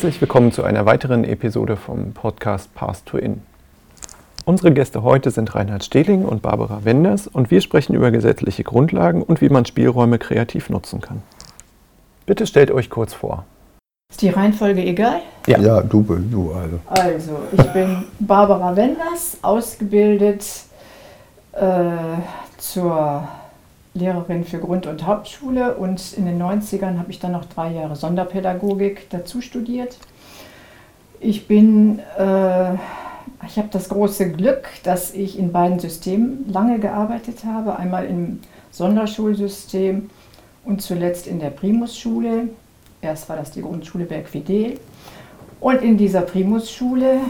Herzlich willkommen zu einer weiteren Episode vom Podcast Path to In. Unsere Gäste heute sind Reinhard Stehling und Barbara Wenders und wir sprechen über gesetzliche Grundlagen und wie man Spielräume kreativ nutzen kann. Bitte stellt euch kurz vor. Ist die Reihenfolge egal? Ja, ja du, du also. Also, ich bin Barbara Wenders, ausgebildet äh, zur Lehrerin für Grund- und Hauptschule und in den 90ern habe ich dann noch drei Jahre Sonderpädagogik dazu studiert. Ich bin, äh, ich habe das große Glück, dass ich in beiden Systemen lange gearbeitet habe. Einmal im Sonderschulsystem und zuletzt in der Primusschule. Erst war das die Grundschule Bergfidel. Und in dieser Primusschule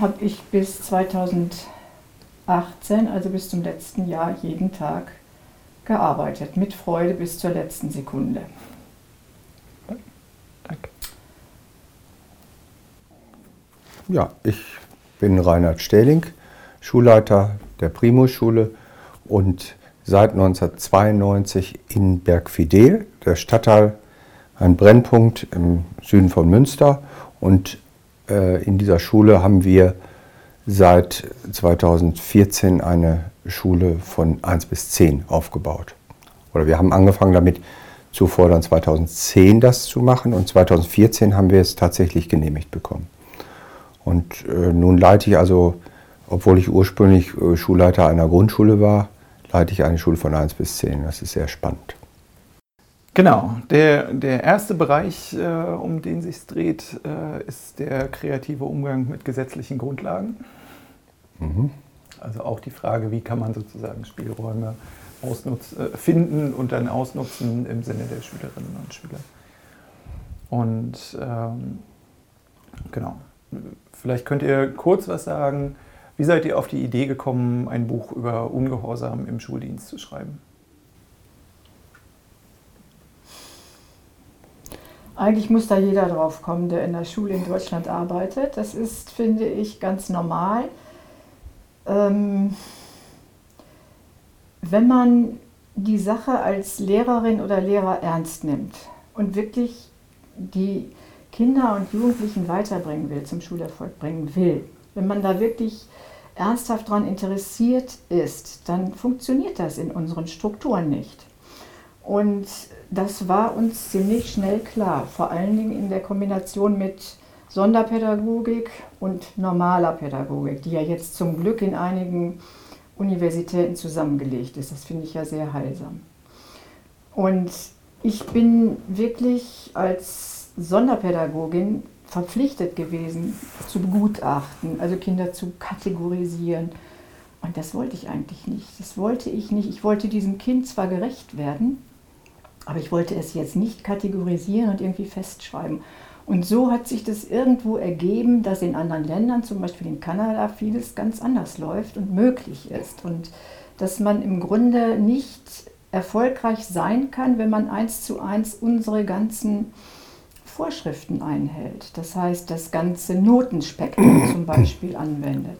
habe ich bis 2018, also bis zum letzten Jahr, jeden Tag gearbeitet, mit Freude bis zur letzten Sekunde. Danke. Ja, ich bin Reinhard Stähling, Schulleiter der Primus-Schule und seit 1992 in Bergfidel, der Stadtteil, ein Brennpunkt im Süden von Münster. Und äh, in dieser Schule haben wir seit 2014 eine Schule von 1 bis 10 aufgebaut. Oder wir haben angefangen damit, zuvor dann 2010 das zu machen und 2014 haben wir es tatsächlich genehmigt bekommen. Und äh, nun leite ich also, obwohl ich ursprünglich äh, Schulleiter einer Grundschule war, leite ich eine Schule von 1 bis 10. Das ist sehr spannend. Genau, der, der erste Bereich, äh, um den sich dreht, äh, ist der kreative Umgang mit gesetzlichen Grundlagen. Mhm. Also auch die Frage, wie kann man sozusagen Spielräume äh, finden und dann ausnutzen im Sinne der Schülerinnen und Schüler. Und ähm, genau, vielleicht könnt ihr kurz was sagen. Wie seid ihr auf die Idee gekommen, ein Buch über Ungehorsam im Schuldienst zu schreiben? Eigentlich muss da jeder drauf kommen, der in der Schule in Deutschland arbeitet. Das ist, finde ich, ganz normal ähm, wenn man die Sache als Lehrerin oder Lehrer ernst nimmt und wirklich die Kinder und Jugendlichen weiterbringen will, zum Schulerfolg bringen will, wenn man da wirklich ernsthaft daran interessiert ist, dann funktioniert das in unseren Strukturen nicht. Und das war uns ziemlich schnell klar, vor allen Dingen in der Kombination mit Sonderpädagogik und normaler Pädagogik, die ja jetzt zum Glück in einigen Universitäten zusammengelegt ist. Das finde ich ja sehr heilsam. Und ich bin wirklich als Sonderpädagogin verpflichtet gewesen, zu begutachten, also Kinder zu kategorisieren. Und das wollte ich eigentlich nicht. Das wollte ich nicht. Ich wollte diesem Kind zwar gerecht werden, aber ich wollte es jetzt nicht kategorisieren und irgendwie festschreiben. Und so hat sich das irgendwo ergeben, dass in anderen Ländern, zum Beispiel in Kanada, vieles ganz anders läuft und möglich ist. Und dass man im Grunde nicht erfolgreich sein kann, wenn man eins zu eins unsere ganzen Vorschriften einhält. Das heißt, das ganze Notenspektrum zum Beispiel anwendet.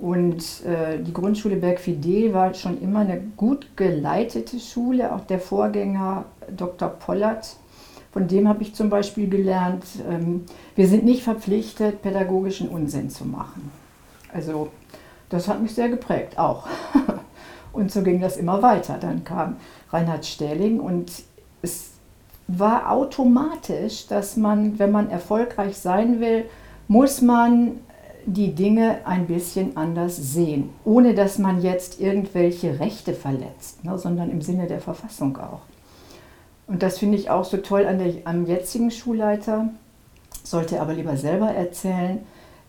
Und äh, die Grundschule Bergfidel war schon immer eine gut geleitete Schule. Auch der Vorgänger Dr. Pollert von dem habe ich zum Beispiel gelernt, ähm, wir sind nicht verpflichtet, pädagogischen Unsinn zu machen. Also das hat mich sehr geprägt, auch. Und so ging das immer weiter. Dann kam Reinhard Stähling und es war automatisch, dass man, wenn man erfolgreich sein will, muss man die Dinge ein bisschen anders sehen, ohne dass man jetzt irgendwelche Rechte verletzt, ne, sondern im Sinne der Verfassung auch. Und das finde ich auch so toll an der, am jetzigen Schulleiter, sollte er aber lieber selber erzählen,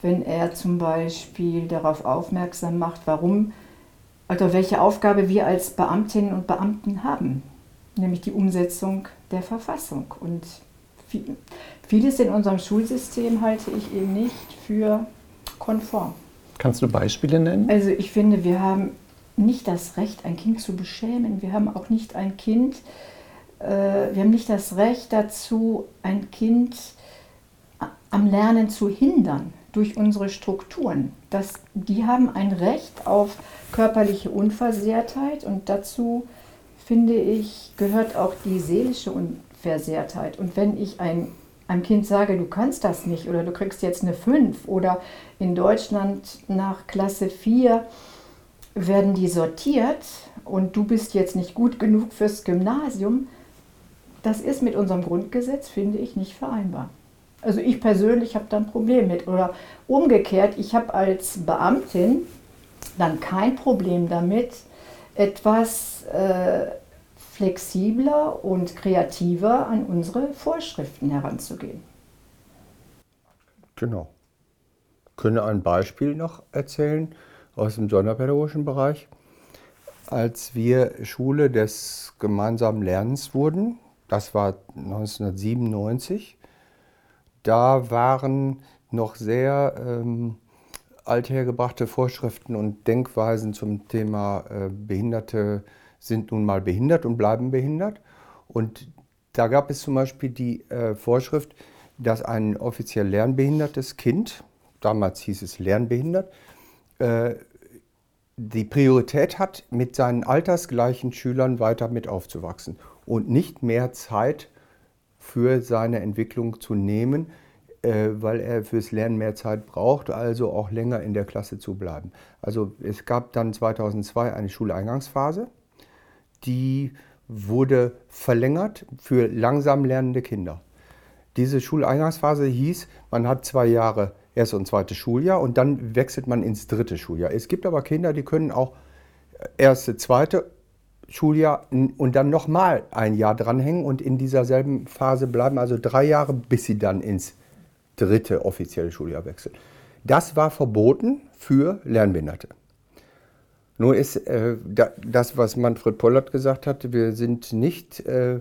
wenn er zum Beispiel darauf aufmerksam macht, warum, also welche Aufgabe wir als Beamtinnen und Beamten haben, nämlich die Umsetzung der Verfassung. Und vieles in unserem Schulsystem halte ich eben nicht für konform. Kannst du Beispiele nennen? Also ich finde, wir haben nicht das Recht, ein Kind zu beschämen. Wir haben auch nicht ein Kind, äh, wir haben nicht das Recht dazu, ein Kind am Lernen zu hindern durch unsere Strukturen. Das, die haben ein Recht auf körperliche Unversehrtheit und dazu, finde ich, gehört auch die seelische Unversehrtheit. Und wenn ich ein, einem Kind sage, du kannst das nicht oder du kriegst jetzt eine 5 oder in Deutschland nach Klasse 4 werden die sortiert und du bist jetzt nicht gut genug fürs Gymnasium, das ist mit unserem Grundgesetz, finde ich, nicht vereinbar. Also ich persönlich habe da ein Problem mit. Oder umgekehrt, ich habe als Beamtin dann kein Problem damit, etwas äh, flexibler und kreativer an unsere Vorschriften heranzugehen. Genau. Ich könnte ein Beispiel noch erzählen aus dem sonderpädagogischen Bereich. Als wir Schule des gemeinsamen Lernens wurden, das war 1997, da waren noch sehr ähm, althergebrachte Vorschriften und Denkweisen zum Thema äh, Behinderte sind nun mal behindert und bleiben behindert. Und da gab es zum Beispiel die äh, Vorschrift, dass ein offiziell lernbehindertes Kind, damals hieß es lernbehindert, äh, die Priorität hat, mit seinen altersgleichen Schülern weiter mit aufzuwachsen und nicht mehr Zeit für seine Entwicklung zu nehmen, äh, weil er fürs Lernen mehr Zeit braucht, also auch länger in der Klasse zu bleiben. Also es gab dann 2002 eine Schuleingangsphase, die wurde verlängert für langsam lernende Kinder. Diese Schuleingangsphase hieß, man hat zwei Jahre erste und zweite Schuljahr und dann wechselt man ins dritte Schuljahr. Es gibt aber Kinder, die können auch erste, zweite Schuljahr und dann nochmal ein Jahr dranhängen und in dieser selben Phase bleiben, also drei Jahre, bis sie dann ins dritte offizielle Schuljahr wechseln. Das war verboten für Lernbehinderte. Nur ist äh, da, das, was Manfred Pollert gesagt hat, wir sind nicht äh,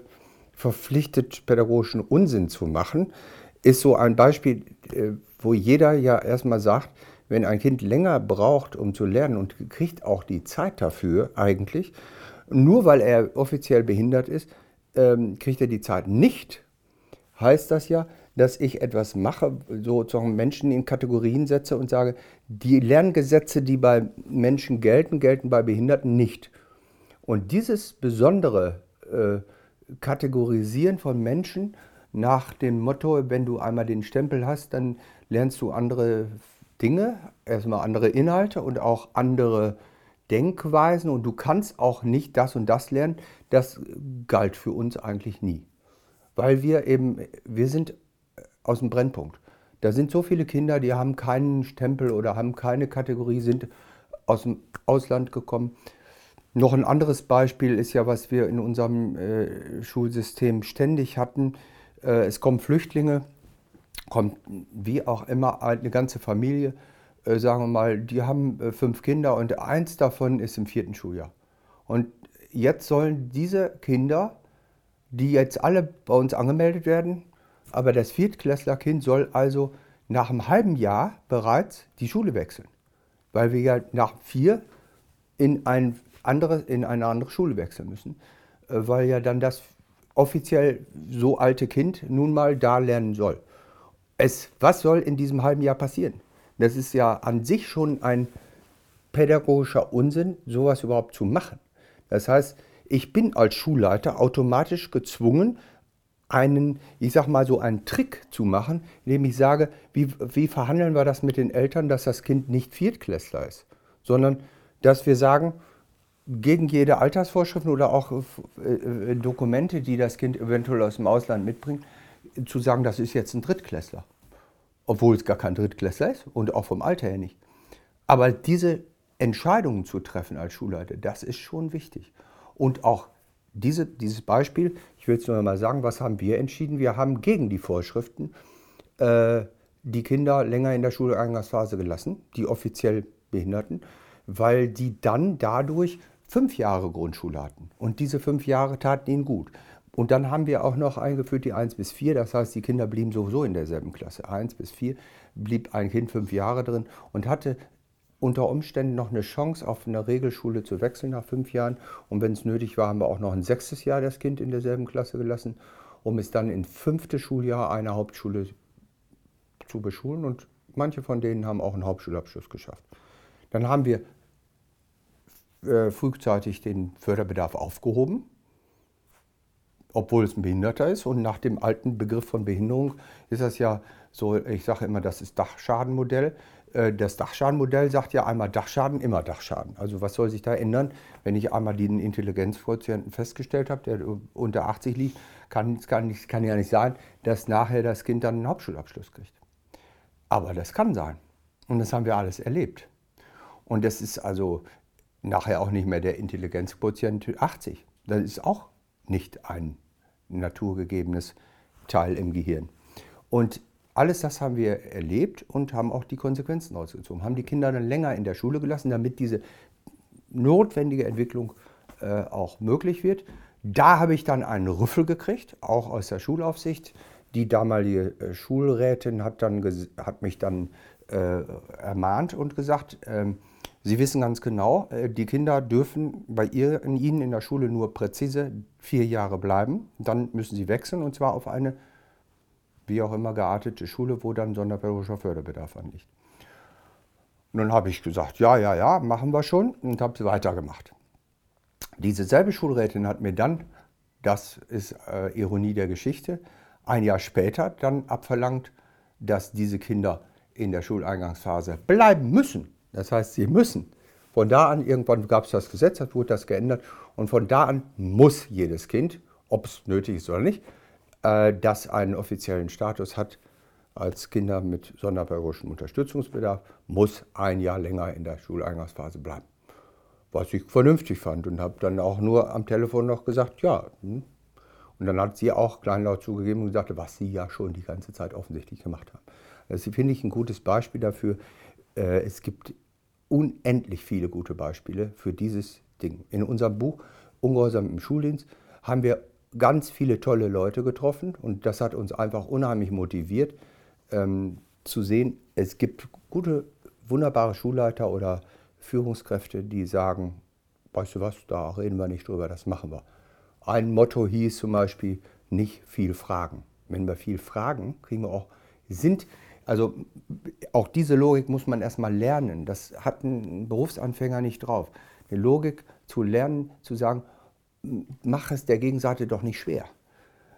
verpflichtet, pädagogischen Unsinn zu machen, ist so ein Beispiel, äh, wo jeder ja erstmal sagt, wenn ein Kind länger braucht, um zu lernen und kriegt auch die Zeit dafür eigentlich, nur weil er offiziell behindert ist, ähm, kriegt er die Zeit nicht, heißt das ja, dass ich etwas mache, sozusagen Menschen in Kategorien setze und sage, die Lerngesetze, die bei Menschen gelten, gelten bei Behinderten nicht. Und dieses besondere äh, Kategorisieren von Menschen nach dem Motto, wenn du einmal den Stempel hast, dann lernst du andere Dinge, erstmal andere Inhalte und auch andere Denkweisen und du kannst auch nicht das und das lernen, das galt für uns eigentlich nie. Weil wir eben, wir sind aus dem Brennpunkt. Da sind so viele Kinder, die haben keinen Stempel oder haben keine Kategorie, sind aus dem Ausland gekommen. Noch ein anderes Beispiel ist ja, was wir in unserem äh, Schulsystem ständig hatten. Äh, es kommen Flüchtlinge, kommt wie auch immer eine ganze Familie äh, sagen wir mal, die haben äh, fünf Kinder und eins davon ist im vierten Schuljahr. Und jetzt sollen diese Kinder, die jetzt alle bei uns angemeldet werden, aber das Viertklässlerkind soll also nach einem halben Jahr bereits die Schule wechseln, weil wir ja nach vier in, ein andere, in eine andere Schule wechseln müssen, äh, weil ja dann das offiziell so alte Kind nun mal da lernen soll. Es, was soll in diesem halben Jahr passieren? Das ist ja an sich schon ein pädagogischer Unsinn, sowas überhaupt zu machen. Das heißt, ich bin als Schulleiter automatisch gezwungen, einen, ich sag mal so einen Trick zu machen, indem ich sage, wie, wie verhandeln wir das mit den Eltern, dass das Kind nicht Viertklässler ist, sondern dass wir sagen, gegen jede Altersvorschriften oder auch äh, äh, Dokumente, die das Kind eventuell aus dem Ausland mitbringt, zu sagen, das ist jetzt ein Drittklässler obwohl es gar kein Drittklässler ist und auch vom Alter her nicht. Aber diese Entscheidungen zu treffen als Schulleiter, das ist schon wichtig. Und auch diese, dieses Beispiel, ich will es nur mal sagen, was haben wir entschieden? Wir haben gegen die Vorschriften äh, die Kinder länger in der Schuleingangsphase gelassen, die offiziell Behinderten, weil die dann dadurch fünf Jahre Grundschule hatten. Und diese fünf Jahre taten ihnen gut. Und dann haben wir auch noch eingeführt die 1 bis 4, das heißt, die Kinder blieben sowieso in derselben Klasse. 1 bis 4 blieb ein Kind fünf Jahre drin und hatte unter Umständen noch eine Chance, auf eine Regelschule zu wechseln nach fünf Jahren. Und wenn es nötig war, haben wir auch noch ein sechstes Jahr das Kind in derselben Klasse gelassen, um es dann in fünfte Schuljahr einer Hauptschule zu beschulen. Und manche von denen haben auch einen Hauptschulabschluss geschafft. Dann haben wir äh, frühzeitig den Förderbedarf aufgehoben obwohl es ein Behinderter ist. Und nach dem alten Begriff von Behinderung ist das ja so, ich sage immer, das ist Dachschadenmodell. Äh, das Dachschadenmodell sagt ja einmal Dachschaden, immer Dachschaden. Also was soll sich da ändern, wenn ich einmal den Intelligenzquotienten festgestellt habe, der unter 80 liegt, kann, kann, kann ja nicht sein, dass nachher das Kind dann einen Hauptschulabschluss kriegt. Aber das kann sein. Und das haben wir alles erlebt. Und das ist also nachher auch nicht mehr der Intelligenzquotient 80. Das ist auch nicht ein naturgegebenes Teil im Gehirn. Und alles das haben wir erlebt und haben auch die Konsequenzen ausgezogen. Haben die Kinder dann länger in der Schule gelassen, damit diese notwendige Entwicklung äh, auch möglich wird. Da habe ich dann einen Rüffel gekriegt, auch aus der Schulaufsicht. Die damalige äh, Schulrätin hat, dann, hat mich dann äh, ermahnt und gesagt, äh, Sie wissen ganz genau, äh, die Kinder dürfen bei ihr, in Ihnen in der Schule nur präzise vier Jahre bleiben. Dann müssen sie wechseln und zwar auf eine wie auch immer geartete Schule, wo dann sonderpädagogischer Förderbedarf anliegt. Und dann habe ich gesagt, ja, ja, ja, machen wir schon und habe weitergemacht. Diese selbe Schulrätin hat mir dann, das ist äh, Ironie der Geschichte, ein Jahr später dann abverlangt, dass diese Kinder in der Schuleingangsphase bleiben müssen. Das heißt, sie müssen. Von da an, irgendwann gab es das Gesetz, das wurde das geändert und von da an muss jedes Kind, ob es nötig ist oder nicht, äh, das einen offiziellen Status hat als Kinder mit sonderpädagogischem Unterstützungsbedarf, muss ein Jahr länger in der Schuleingangsphase bleiben. Was ich vernünftig fand und habe dann auch nur am Telefon noch gesagt, ja. Hm. Und dann hat sie auch kleinlaut zugegeben und gesagt, was sie ja schon die ganze Zeit offensichtlich gemacht haben. Das finde ich ein gutes Beispiel dafür. Äh, es gibt unendlich viele gute Beispiele für dieses Ding. In unserem Buch Ungehorsam im Schuldienst haben wir ganz viele tolle Leute getroffen und das hat uns einfach unheimlich motiviert ähm, zu sehen, es gibt gute, wunderbare Schulleiter oder Führungskräfte, die sagen, weißt du was, da reden wir nicht drüber, das machen wir. Ein Motto hieß zum Beispiel, nicht viel fragen. Wenn wir viel fragen, kriegen wir auch, sind, also auch diese Logik muss man erstmal lernen. Das hat ein Berufsanfänger nicht drauf. Eine Logik zu lernen, zu sagen, mach es der Gegenseite doch nicht schwer.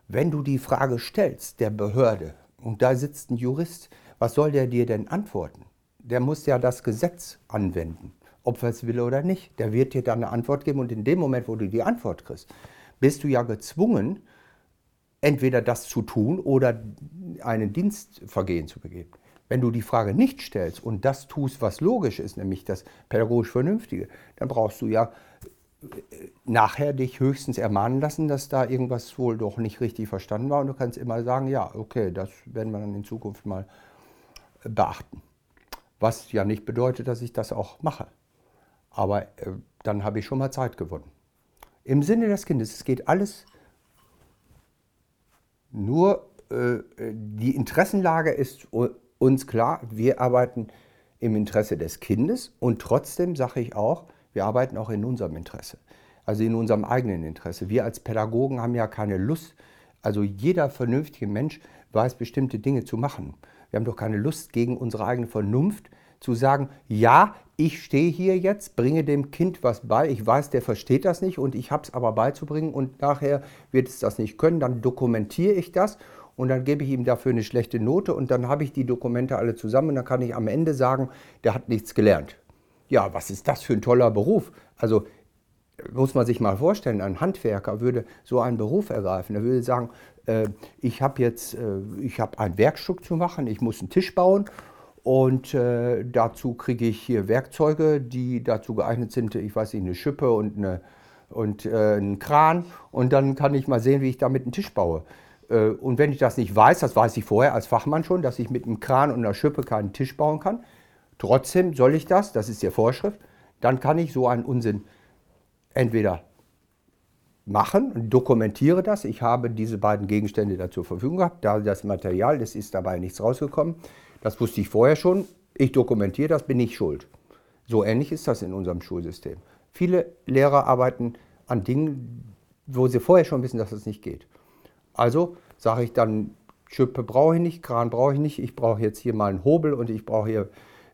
Wenn du die Frage stellst der Behörde und da sitzt ein Jurist, was soll der dir denn antworten? Der muss ja das Gesetz anwenden, ob er es will oder nicht. Der wird dir dann eine Antwort geben und in dem Moment, wo du die Antwort kriegst, bist du ja gezwungen, entweder das zu tun oder einen Dienstvergehen zu begehen. Wenn du die Frage nicht stellst und das tust, was logisch ist, nämlich das pädagogisch Vernünftige, dann brauchst du ja nachher dich höchstens ermahnen lassen, dass da irgendwas wohl doch nicht richtig verstanden war. Und du kannst immer sagen, ja, okay, das werden wir dann in Zukunft mal beachten. Was ja nicht bedeutet, dass ich das auch mache. Aber äh, dann habe ich schon mal Zeit gewonnen. Im Sinne des Kindes, es geht alles nur, äh, die Interessenlage ist uns klar, wir arbeiten im Interesse des Kindes und trotzdem sage ich auch, wir arbeiten auch in unserem Interesse, also in unserem eigenen Interesse. Wir als Pädagogen haben ja keine Lust, also jeder vernünftige Mensch weiß bestimmte Dinge zu machen. Wir haben doch keine Lust gegen unsere eigene Vernunft zu sagen, ja, ich stehe hier jetzt, bringe dem Kind was bei, ich weiß, der versteht das nicht und ich habe es aber beizubringen und nachher wird es das nicht können, dann dokumentiere ich das und dann gebe ich ihm dafür eine schlechte Note und dann habe ich die Dokumente alle zusammen und dann kann ich am Ende sagen, der hat nichts gelernt ja, was ist das für ein toller Beruf? Also muss man sich mal vorstellen, ein Handwerker würde so einen Beruf ergreifen. Er würde sagen, äh, ich habe jetzt äh, ich hab ein Werkstück zu machen, ich muss einen Tisch bauen und äh, dazu kriege ich hier Werkzeuge, die dazu geeignet sind, ich weiß nicht, eine Schippe und, eine, und äh, einen Kran und dann kann ich mal sehen, wie ich damit einen Tisch baue. Äh, und wenn ich das nicht weiß, das weiß ich vorher als Fachmann schon, dass ich mit einem Kran und einer Schippe keinen Tisch bauen kann, Trotzdem soll ich das, das ist die Vorschrift, dann kann ich so einen Unsinn entweder machen und dokumentiere das. Ich habe diese beiden Gegenstände da zur Verfügung gehabt. Da das Material, das ist dabei nichts rausgekommen. Das wusste ich vorher schon. Ich dokumentiere das, bin ich schuld. So ähnlich ist das in unserem Schulsystem. Viele Lehrer arbeiten an Dingen, wo sie vorher schon wissen, dass es das nicht geht. Also sage ich dann, Schippe brauche ich nicht, Kran brauche ich nicht, ich brauche jetzt hier mal einen Hobel und ich brauche hier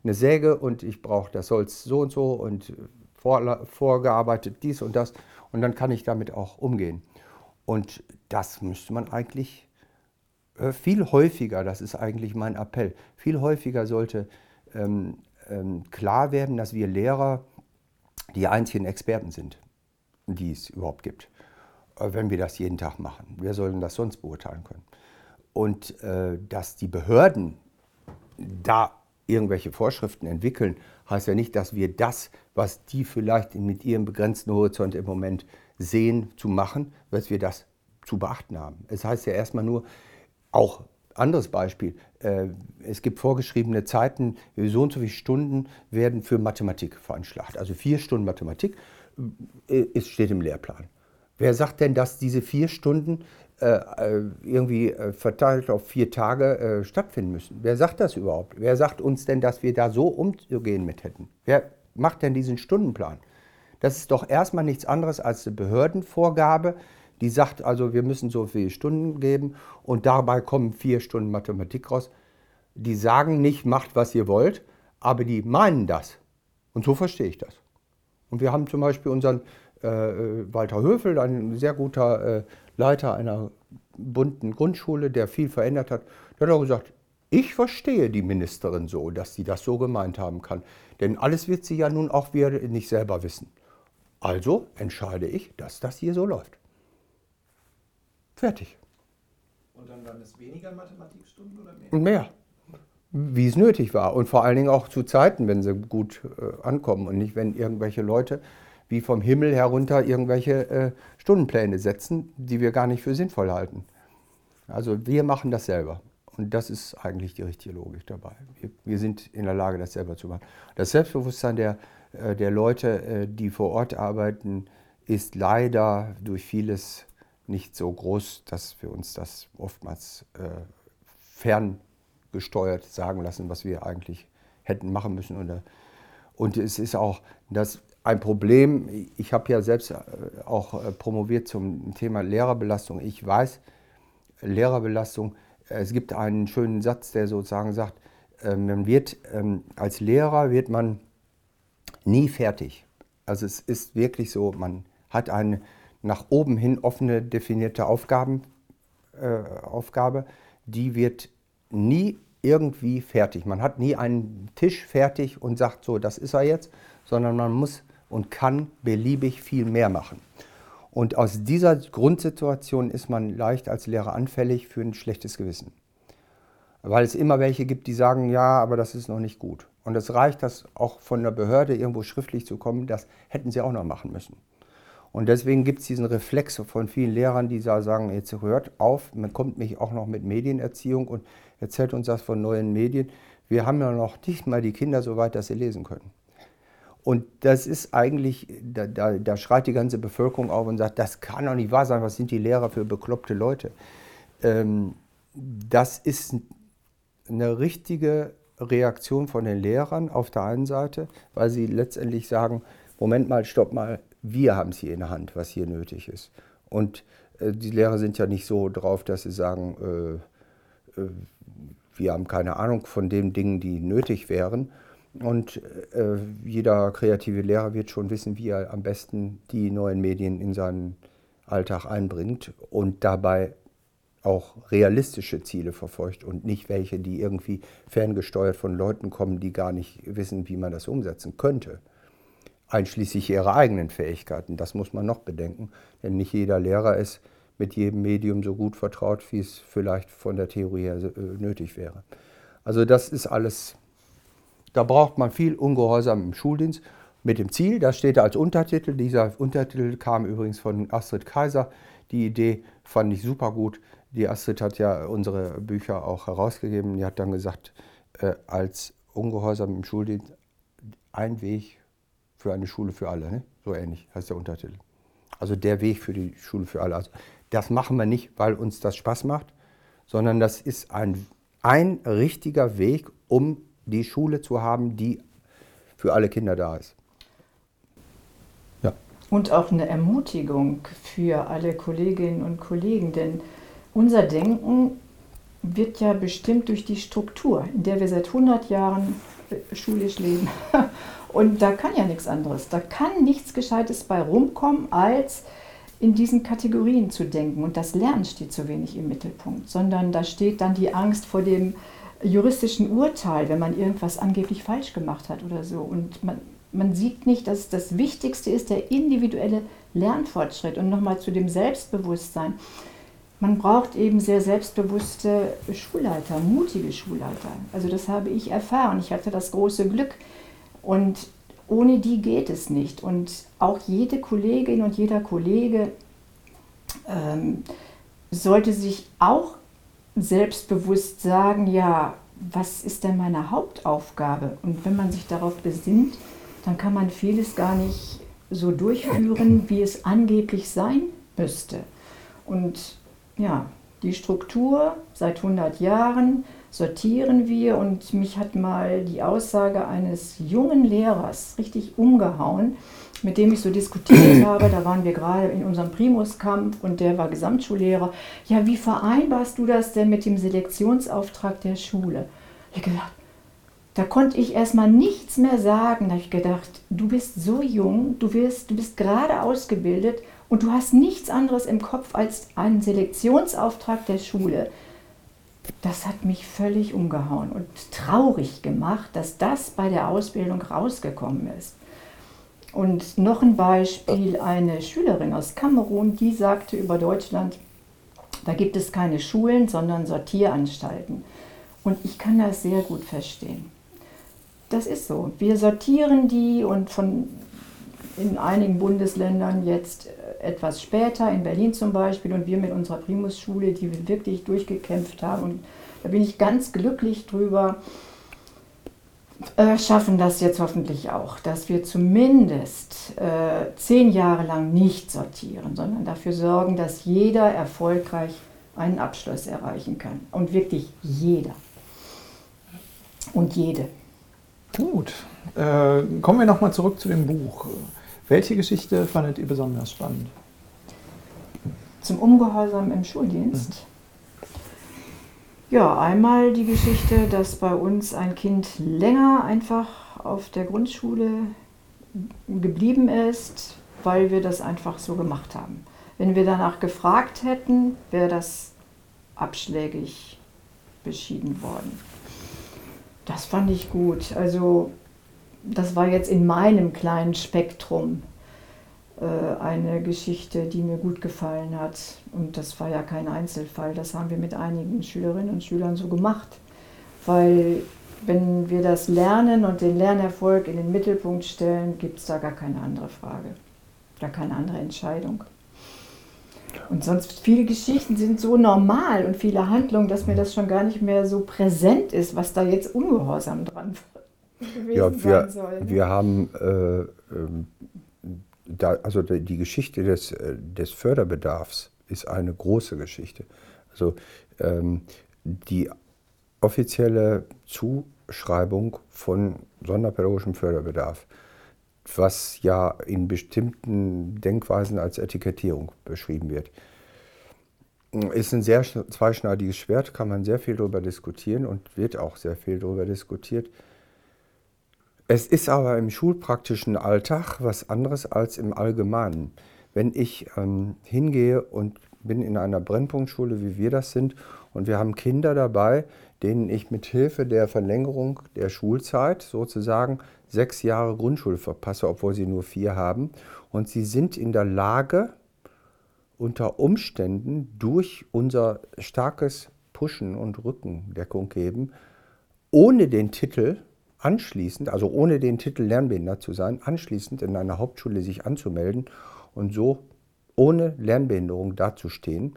eine Säge und ich brauche das Holz so und so und vor, vorgearbeitet dies und das und dann kann ich damit auch umgehen. Und das müsste man eigentlich äh, viel häufiger, das ist eigentlich mein Appell, viel häufiger sollte ähm, ähm, klar werden, dass wir Lehrer die einzigen Experten sind, die es überhaupt gibt. Äh, wenn wir das jeden Tag machen. Wer soll denn das sonst beurteilen können? Und äh, dass die Behörden da irgendwelche Vorschriften entwickeln, heißt ja nicht, dass wir das, was die vielleicht mit ihrem begrenzten Horizont im Moment sehen, zu machen, dass wir das zu beachten haben. Es heißt ja erstmal nur, auch anderes Beispiel, äh, es gibt vorgeschriebene Zeiten, so und so viele Stunden werden für Mathematik veranschlagt. Also vier Stunden Mathematik äh, steht im Lehrplan. Wer sagt denn, dass diese vier Stunden irgendwie äh, verteilt auf vier Tage äh, stattfinden müssen? Wer sagt das überhaupt? Wer sagt uns denn, dass wir da so umzugehen mit hätten? Wer macht denn diesen Stundenplan? Das ist doch erstmal nichts anderes als eine Behördenvorgabe, die sagt also, wir müssen so viele Stunden geben und dabei kommen vier Stunden Mathematik raus. Die sagen nicht, macht, was ihr wollt, aber die meinen das. Und so verstehe ich das. Und wir haben zum Beispiel unseren äh, Walter Höfel, ein sehr guter äh, Leiter einer bunten Grundschule, der viel verändert hat, der hat auch gesagt, ich verstehe die Ministerin so, dass sie das so gemeint haben kann. Denn alles wird sie ja nun auch wieder nicht selber wissen. Also entscheide ich, dass das hier so läuft. Fertig. Und dann waren es weniger Mathematikstunden oder mehr? Mehr. Wie es nötig war. Und vor allen Dingen auch zu Zeiten, wenn sie gut äh, ankommen und nicht, wenn irgendwelche Leute wie vom Himmel herunter irgendwelche äh, Stundenpläne setzen, die wir gar nicht für sinnvoll halten. Also wir machen das selber. Und das ist eigentlich die richtige Logik dabei. Wir, wir sind in der Lage, das selber zu machen. Das Selbstbewusstsein der, äh, der Leute, äh, die vor Ort arbeiten, ist leider durch vieles nicht so groß, dass wir uns das oftmals äh, ferngesteuert sagen lassen, was wir eigentlich hätten machen müssen. Und, und es ist auch das ein Problem. Ich habe ja selbst äh, auch äh, promoviert zum Thema Lehrerbelastung. Ich weiß, Lehrerbelastung, es gibt einen schönen Satz, der sozusagen sagt, man wird ähm, als Lehrer wird man nie fertig. Also es ist wirklich so, man hat eine nach oben hin offene definierte Aufgaben, äh, Aufgabe, die wird nie irgendwie fertig. Man hat nie einen Tisch fertig und sagt so, das ist er jetzt, sondern man muss und kann beliebig viel mehr machen. Und aus dieser Grundsituation ist man leicht als Lehrer anfällig für ein schlechtes Gewissen. Weil es immer welche gibt, die sagen, ja, aber das ist noch nicht gut. Und es reicht, das auch von der Behörde irgendwo schriftlich zu kommen, das hätten sie auch noch machen müssen. Und deswegen gibt es diesen Reflex von vielen Lehrern, die sagen, jetzt hört auf, man kommt mich auch noch mit Medienerziehung und erzählt uns das von neuen Medien. Wir haben ja noch nicht mal die Kinder so weit, dass sie lesen können. Und das ist eigentlich, da, da, da, schreit die ganze Bevölkerung auf und sagt, das kann doch nicht wahr sein, was sind die Lehrer für bekloppte Leute. Ähm, das ist eine richtige Reaktion von den Lehrern auf der einen Seite, weil sie letztendlich sagen, Moment mal, stopp mal, wir haben es hier in der Hand, was hier nötig ist. Und äh, die Lehrer sind ja nicht so drauf, dass sie sagen, äh, äh, wir haben keine Ahnung von den Dingen, die nötig wären. Und äh, jeder kreative Lehrer wird schon wissen, wie er am besten die neuen Medien in seinen Alltag einbringt und dabei auch realistische Ziele verfolgt und nicht welche, die irgendwie ferngesteuert von Leuten kommen, die gar nicht wissen, wie man das umsetzen könnte einschließlich ihrer eigenen Fähigkeiten. Das muss man noch bedenken, denn nicht jeder Lehrer ist mit jedem Medium so gut vertraut, wie es vielleicht von der Theorie her äh, nötig wäre. Also das ist alles, da braucht man viel Ungehorsam im Schuldienst mit dem Ziel, das steht da als Untertitel, dieser Untertitel kam übrigens von Astrid Kaiser, die Idee fand ich super gut. Die Astrid hat ja unsere Bücher auch herausgegeben, die hat dann gesagt, äh, als Ungehorsam im Schuldienst ein Weg für eine Schule für alle. Ne? So ähnlich heißt der Untertitel. Also der Weg für die Schule für alle. Also das machen wir nicht, weil uns das Spaß macht, sondern das ist ein, ein richtiger Weg, um die Schule zu haben, die für alle Kinder da ist. Ja. Und auch eine Ermutigung für alle Kolleginnen und Kollegen, denn unser Denken wird ja bestimmt durch die Struktur, in der wir seit 100 Jahren schulisch leben Und da kann ja nichts anderes. Da kann nichts Gescheites bei rumkommen, als in diesen Kategorien zu denken. Und das Lernen steht zu wenig im Mittelpunkt, sondern da steht dann die Angst vor dem juristischen Urteil, wenn man irgendwas angeblich falsch gemacht hat oder so. Und man, man sieht nicht, dass das Wichtigste ist der individuelle Lernfortschritt. Und nochmal zu dem Selbstbewusstsein. Man braucht eben sehr selbstbewusste Schulleiter, mutige Schulleiter. Also das habe ich erfahren. Ich hatte das große Glück. Und ohne die geht es nicht. Und auch jede Kollegin und jeder Kollege ähm, sollte sich auch selbstbewusst sagen, ja, was ist denn meine Hauptaufgabe? Und wenn man sich darauf besinnt, dann kann man vieles gar nicht so durchführen, wie es angeblich sein müsste. Und ja, die Struktur seit 100 Jahren sortieren wir und mich hat mal die Aussage eines jungen Lehrers richtig umgehauen, mit dem ich so diskutiert habe. Da waren wir gerade in unserem Primuskampf und der war Gesamtschullehrer. Ja, wie vereinbarst du das denn mit dem Selektionsauftrag der Schule? Ich gedacht, da konnte ich erstmal nichts mehr sagen. Da habe ich gedacht, du bist so jung, du, wirst, du bist gerade ausgebildet und du hast nichts anderes im Kopf als einen Selektionsauftrag der Schule. Das hat mich völlig umgehauen und traurig gemacht, dass das bei der Ausbildung rausgekommen ist. Und noch ein Beispiel, eine Schülerin aus Kamerun, die sagte über Deutschland, da gibt es keine Schulen, sondern Sortieranstalten. Und ich kann das sehr gut verstehen. Das ist so. Wir sortieren die und von in einigen Bundesländern jetzt etwas später, in Berlin zum Beispiel, und wir mit unserer Primus-Schule, die wir wirklich durchgekämpft haben. Und da bin ich ganz glücklich drüber, äh, schaffen das jetzt hoffentlich auch, dass wir zumindest äh, zehn Jahre lang nicht sortieren, sondern dafür sorgen, dass jeder erfolgreich einen Abschluss erreichen kann. Und wirklich jeder. Und jede. Gut. Äh, kommen wir nochmal zurück zu dem Buch. Welche Geschichte fandet ihr besonders spannend? Zum Ungehorsam im Schuldienst. Ja, einmal die Geschichte, dass bei uns ein Kind länger einfach auf der Grundschule geblieben ist, weil wir das einfach so gemacht haben. Wenn wir danach gefragt hätten, wäre das abschlägig beschieden worden. Das fand ich gut. Also das war jetzt in meinem kleinen Spektrum eine Geschichte, die mir gut gefallen hat. Und das war ja kein Einzelfall, das haben wir mit einigen Schülerinnen und Schülern so gemacht. Weil wenn wir das Lernen und den Lernerfolg in den Mittelpunkt stellen, gibt es da gar keine andere Frage, gar keine andere Entscheidung. Und sonst viele Geschichten sind so normal und viele Handlungen, dass mir das schon gar nicht mehr so präsent ist, was da jetzt ungehorsam dran war ja, wir, soll, ne? wir haben äh, ähm, da, also die Geschichte des, äh, des Förderbedarfs ist eine große Geschichte. Also ähm, die offizielle Zuschreibung von sonderpädagogischem Förderbedarf, was ja in bestimmten Denkweisen als Etikettierung beschrieben wird, ist ein sehr zweischneidiges Schwert, kann man sehr viel darüber diskutieren und wird auch sehr viel darüber diskutiert. Es ist aber im schulpraktischen Alltag was anderes als im Allgemeinen. Wenn ich ähm, hingehe und bin in einer Brennpunktschule, wie wir das sind, und wir haben Kinder dabei, denen ich mit Hilfe der Verlängerung der Schulzeit sozusagen sechs Jahre Grundschule verpasse, obwohl sie nur vier haben. Und sie sind in der Lage, unter Umständen durch unser starkes Pushen und Rückendeckung geben, ohne den Titel anschließend, also ohne den Titel Lernbehindert zu sein, anschließend in einer Hauptschule sich anzumelden und so ohne Lernbehinderung dazustehen,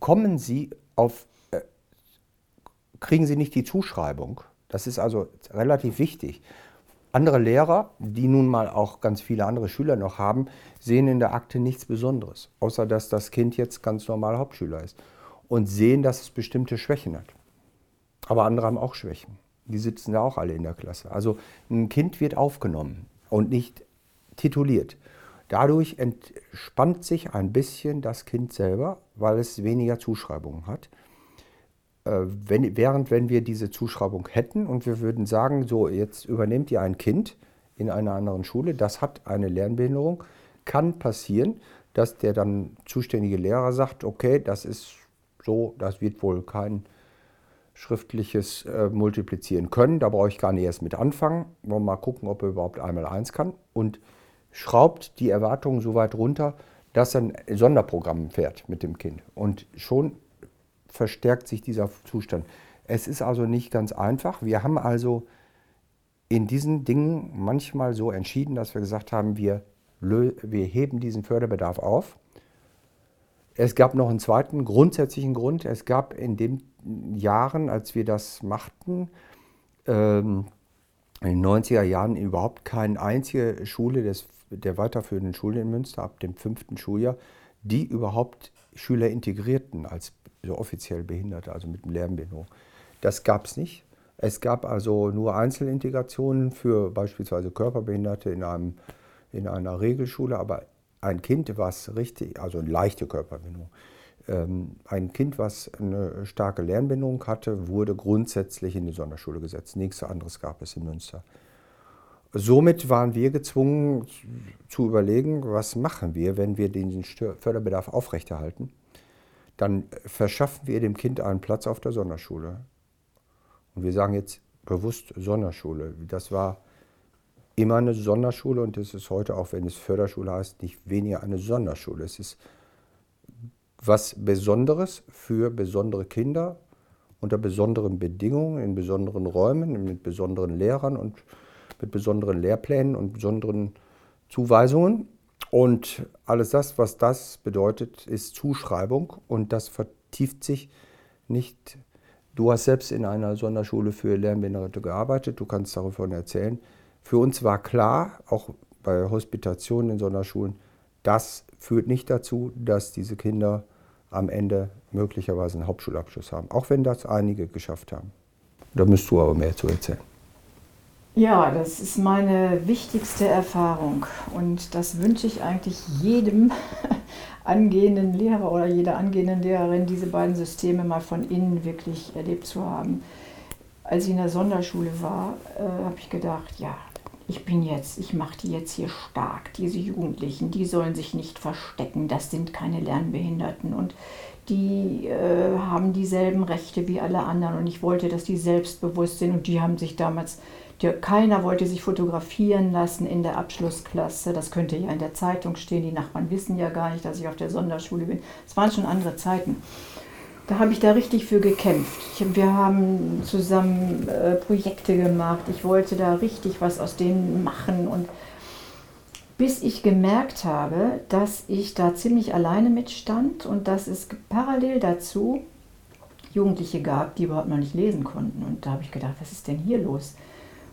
kommen Sie auf, äh, kriegen Sie nicht die Zuschreibung. Das ist also relativ wichtig. Andere Lehrer, die nun mal auch ganz viele andere Schüler noch haben, sehen in der Akte nichts Besonderes, außer dass das Kind jetzt ganz normal Hauptschüler ist und sehen, dass es bestimmte Schwächen hat. Aber andere haben auch Schwächen. Die sitzen da auch alle in der Klasse. Also ein Kind wird aufgenommen und nicht tituliert. Dadurch entspannt sich ein bisschen das Kind selber, weil es weniger Zuschreibungen hat. Äh, wenn, während wenn wir diese Zuschreibung hätten und wir würden sagen, so jetzt übernehmt ihr ein Kind in einer anderen Schule, das hat eine Lernbehinderung, kann passieren, dass der dann zuständige Lehrer sagt, okay, das ist so, das wird wohl kein schriftliches äh, Multiplizieren können. Da brauche ich gar nicht erst mit anfangen. Wollen wir mal gucken, ob er überhaupt einmal eins kann. Und schraubt die Erwartungen so weit runter, dass er ein Sonderprogramm fährt mit dem Kind. Und schon verstärkt sich dieser Zustand. Es ist also nicht ganz einfach. Wir haben also in diesen Dingen manchmal so entschieden, dass wir gesagt haben, wir, wir heben diesen Förderbedarf auf. Es gab noch einen zweiten grundsätzlichen Grund. Es gab in den Jahren, als wir das machten, ähm, in den 90er Jahren überhaupt keine einzige Schule des, der weiterführenden Schule in Münster ab dem fünften Schuljahr, die überhaupt Schüler integrierten als so offiziell Behinderte, also mit Lernbehinderung. Das gab es nicht. Es gab also nur Einzelintegrationen für beispielsweise Körperbehinderte in, einem, in einer Regelschule, aber ein Kind, was richtig, also eine leichte Körperbindung, ähm, ein Kind, was eine starke Lernbindung hatte, wurde grundsätzlich in die Sonderschule gesetzt. Nichts anderes gab es in Münster. Somit waren wir gezwungen zu überlegen, was machen wir, wenn wir diesen Förderbedarf aufrechterhalten. Dann verschaffen wir dem Kind einen Platz auf der Sonderschule. Und wir sagen jetzt bewusst Sonderschule. Das war immer eine Sonderschule und es ist heute, auch wenn es Förderschule heißt, nicht weniger eine Sonderschule. Es ist was Besonderes für besondere Kinder unter besonderen Bedingungen, in besonderen Räumen, mit besonderen Lehrern und mit besonderen Lehrplänen und besonderen Zuweisungen. Und alles das, was das bedeutet, ist Zuschreibung und das vertieft sich nicht Du hast selbst in einer Sonderschule für Lernbehinderte gearbeitet, du kannst davon erzählen. Für uns war klar, auch bei Hospitationen in Sonderschulen, das führt nicht dazu, dass diese Kinder am Ende möglicherweise einen Hauptschulabschluss haben, auch wenn das einige geschafft haben. Da müsst du aber mehr zu erzählen. Ja, das ist meine wichtigste Erfahrung und das wünsche ich eigentlich jedem angehenden Lehrer oder jeder angehenden Lehrerin, diese beiden Systeme mal von innen wirklich erlebt zu haben. Als ich in der Sonderschule war, äh, habe ich gedacht, ja, ich bin jetzt, ich mache die jetzt hier stark, diese Jugendlichen, die sollen sich nicht verstecken, das sind keine Lernbehinderten und die äh, haben dieselben Rechte wie alle anderen und ich wollte, dass die selbstbewusst sind und die haben sich damals keiner wollte sich fotografieren lassen in der Abschlussklasse. Das könnte ja in der Zeitung stehen. Die Nachbarn wissen ja gar nicht, dass ich auf der Sonderschule bin. Es waren schon andere Zeiten. Da habe ich da richtig für gekämpft. Ich, wir haben zusammen äh, Projekte gemacht. Ich wollte da richtig was aus denen machen. Und bis ich gemerkt habe, dass ich da ziemlich alleine mitstand und dass es parallel dazu Jugendliche gab, die überhaupt noch nicht lesen konnten. Und da habe ich gedacht, was ist denn hier los?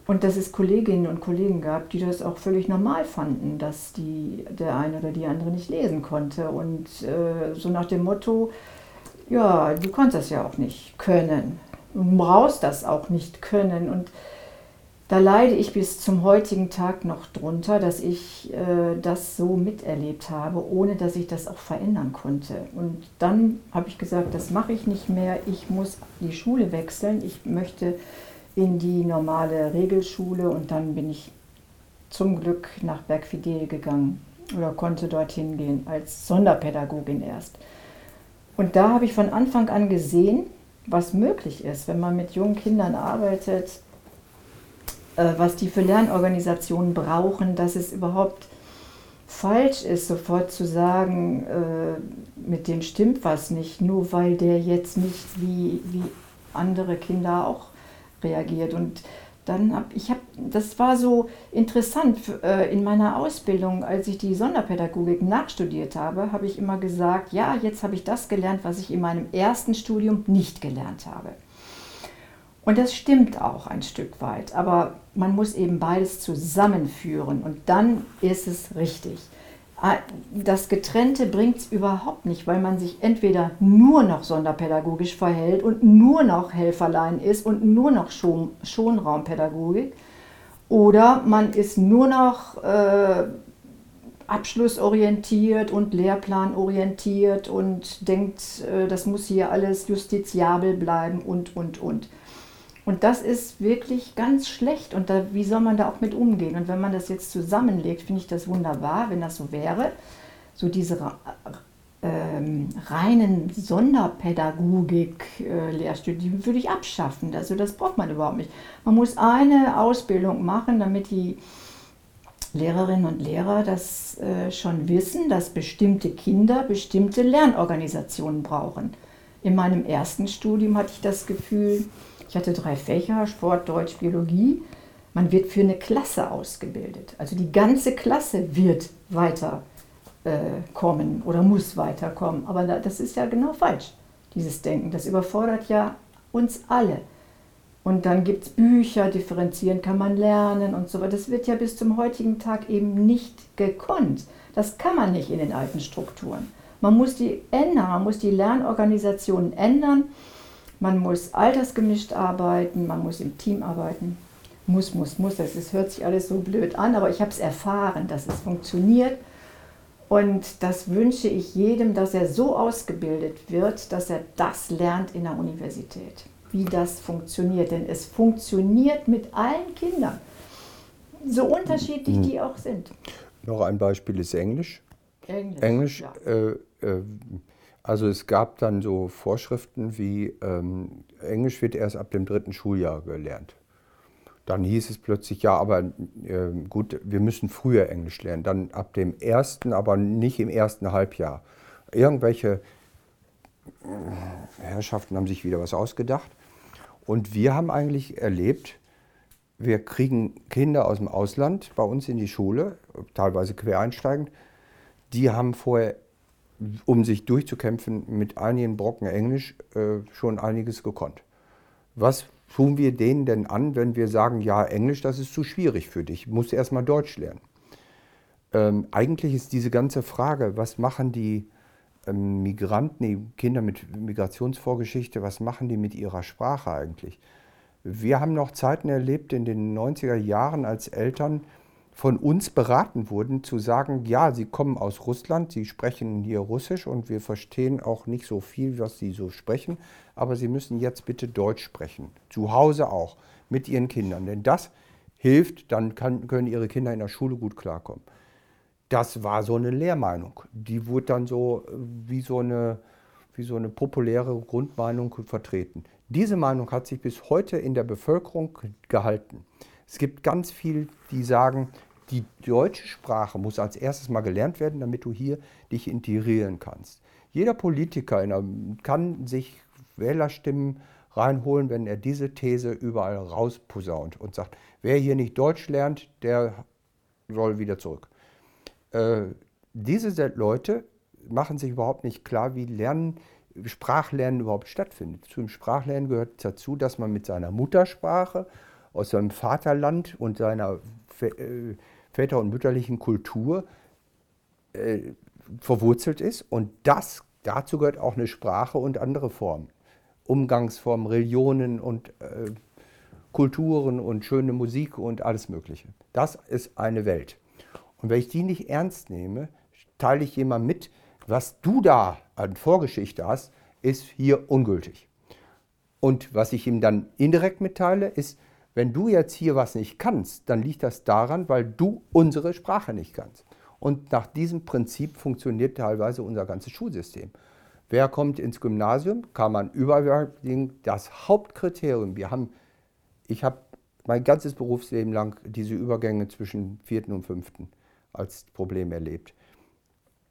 Und dass es Kolleginnen und Kollegen gab, die das auch völlig normal fanden, dass die, der eine oder die andere nicht lesen konnte. Und äh, so nach dem Motto, ja, du kannst das ja auch nicht können. Du brauchst das auch nicht können. Und da leide ich bis zum heutigen Tag noch drunter, dass ich äh, das so miterlebt habe, ohne dass ich das auch verändern konnte. Und dann habe ich gesagt, das mache ich nicht mehr. Ich muss die Schule wechseln. Ich möchte in die normale Regelschule und dann bin ich zum Glück nach Bergfidel gegangen oder konnte dorthin gehen als Sonderpädagogin erst. Und da habe ich von Anfang an gesehen, was möglich ist, wenn man mit jungen Kindern arbeitet, äh, was die für Lernorganisationen brauchen, dass es überhaupt falsch ist, sofort zu sagen, äh, mit dem stimmt was nicht, nur weil der jetzt nicht wie, wie andere Kinder auch reagiert. Und dann habe ich habe, das war so interessant äh, in meiner Ausbildung, als ich die Sonderpädagogik nachstudiert habe, habe ich immer gesagt, ja, jetzt habe ich das gelernt, was ich in meinem ersten Studium nicht gelernt habe. Und das stimmt auch ein Stück weit, aber man muss eben beides zusammenführen und dann ist es richtig. Ah, das Getrennte bringt es überhaupt nicht, weil man sich entweder nur noch sonderpädagogisch verhält und nur noch Helferlein ist und nur noch Schon Schonraumpädagogik oder man ist nur noch äh, abschlussorientiert und lehrplanorientiert und denkt, äh, das muss hier alles justiziabel bleiben und, und, und. Und das ist wirklich ganz schlecht. Und da, wie soll man da auch mit umgehen? Und wenn man das jetzt zusammenlegt, finde ich das wunderbar, wenn das so wäre. So diese ähm, reinen Sonderpädagogik-Lehrstühle, äh, die würde ich abschaffen. Also das braucht man überhaupt nicht. Man muss eine Ausbildung machen, damit die Lehrerinnen und Lehrer das äh, schon wissen, dass bestimmte Kinder bestimmte Lernorganisationen brauchen. In meinem ersten Studium hatte ich das Gefühl, ich hatte drei Fächer, Sport, Deutsch, Biologie. Man wird für eine Klasse ausgebildet. Also die ganze Klasse wird weiterkommen äh, oder muss weiterkommen. Aber das ist ja genau falsch, dieses Denken. Das überfordert ja uns alle. Und dann gibt es Bücher, differenzieren kann man lernen und so weiter. Das wird ja bis zum heutigen Tag eben nicht gekonnt. Das kann man nicht in den alten Strukturen. Man muss die ändern, man muss die Lernorganisationen ändern, man muss altersgemischt arbeiten, man muss im Team arbeiten. Muss, muss, muss. Das ist, hört sich alles so blöd an, aber ich habe es erfahren, dass es funktioniert. Und das wünsche ich jedem, dass er so ausgebildet wird, dass er das lernt in der Universität wie das funktioniert. Denn es funktioniert mit allen Kindern, so unterschiedlich die auch sind. Noch ein Beispiel ist Englisch. Englisch, Englisch ja. äh, äh, also es gab dann so Vorschriften wie ähm, Englisch wird erst ab dem dritten Schuljahr gelernt. Dann hieß es plötzlich, ja, aber äh, gut, wir müssen früher Englisch lernen. Dann ab dem ersten, aber nicht im ersten Halbjahr. Irgendwelche äh, Herrschaften haben sich wieder was ausgedacht. Und wir haben eigentlich erlebt, wir kriegen Kinder aus dem Ausland bei uns in die Schule, teilweise quereinsteigend. Die haben vorher, um sich durchzukämpfen, mit einigen Brocken Englisch äh, schon einiges gekonnt. Was tun wir denen denn an, wenn wir sagen, ja, Englisch, das ist zu schwierig für dich, musst erst mal Deutsch lernen? Ähm, eigentlich ist diese ganze Frage, was machen die ähm, Migranten, die Kinder mit Migrationsvorgeschichte, was machen die mit ihrer Sprache eigentlich? Wir haben noch Zeiten erlebt in den 90er Jahren, als Eltern von uns beraten wurden, zu sagen, ja, sie kommen aus Russland, sie sprechen hier Russisch und wir verstehen auch nicht so viel, was sie so sprechen, aber sie müssen jetzt bitte Deutsch sprechen, zu Hause auch, mit ihren Kindern, denn das hilft, dann kann, können ihre Kinder in der Schule gut klarkommen das war so eine Lehrmeinung. Die wurde dann so äh, wie so eine, wie so eine populäre Grundmeinung vertreten. Diese Meinung hat sich bis heute in der Bevölkerung gehalten. Es gibt ganz viel, die sagen, die deutsche Sprache muss als erstes mal gelernt werden, damit du hier dich integrieren kannst. Jeder Politiker kann sich Wählerstimmen reinholen, wenn er diese These überall rausposaunt und sagt, wer hier nicht Deutsch lernt, der soll wieder zurück. Äh, diese Leute machen sich überhaupt nicht klar, wie Lernen, Sprachlernen überhaupt stattfindet. Zum Sprachlernen gehört dazu, dass man mit seiner Muttersprache aus seinem Vaterland und seiner äh, väter- und mütterlichen Kultur äh, verwurzelt ist. Und das, dazu gehört auch eine Sprache und andere Formen. Umgangsformen, Religionen und äh, Kulturen und schöne Musik und alles Mögliche. Das ist eine Welt. Und wenn ich die nicht ernst nehme, teile ich jemand mit, was du da an Vorgeschichte hast, ist hier ungültig. Und was ich ihm dann indirekt mitteile, ist, wenn du jetzt hier was nicht kannst, dann liegt das daran, weil du unsere Sprache nicht kannst. Und nach diesem Prinzip funktioniert teilweise unser ganzes Schulsystem. Wer kommt ins Gymnasium? Kann man überall das Hauptkriterium. Wir haben, ich habe mein ganzes Berufsleben lang diese Übergänge zwischen vierten und fünften als Problem erlebt.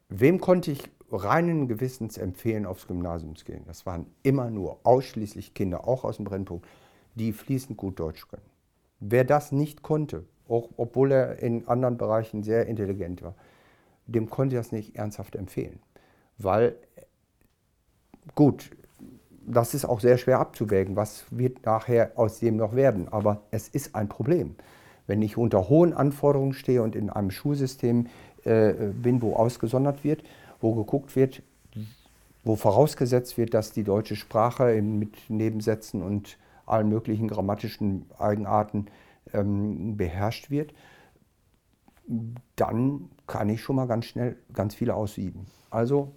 Wem konnte ich reinen Gewissens empfehlen, aufs Gymnasium zu gehen? Das waren immer nur ausschließlich Kinder, auch aus dem Brennpunkt, die fließend gut Deutsch können. Wer das nicht konnte, auch, obwohl er in anderen Bereichen sehr intelligent war, dem konnte ich das nicht ernsthaft empfehlen. Weil, gut, das ist auch sehr schwer abzuwägen, was wird nachher aus dem noch werden. Aber es ist ein Problem. Wenn ich unter hohen Anforderungen stehe und in einem Schulsystem äh, bin, wo ausgesondert wird, wo geguckt wird, wo vorausgesetzt wird, dass die deutsche Sprache mit Nebensätzen und allen möglichen grammatischen Eigenarten ähm, beherrscht wird, dann kann ich schon mal ganz schnell ganz viele ausüben. Also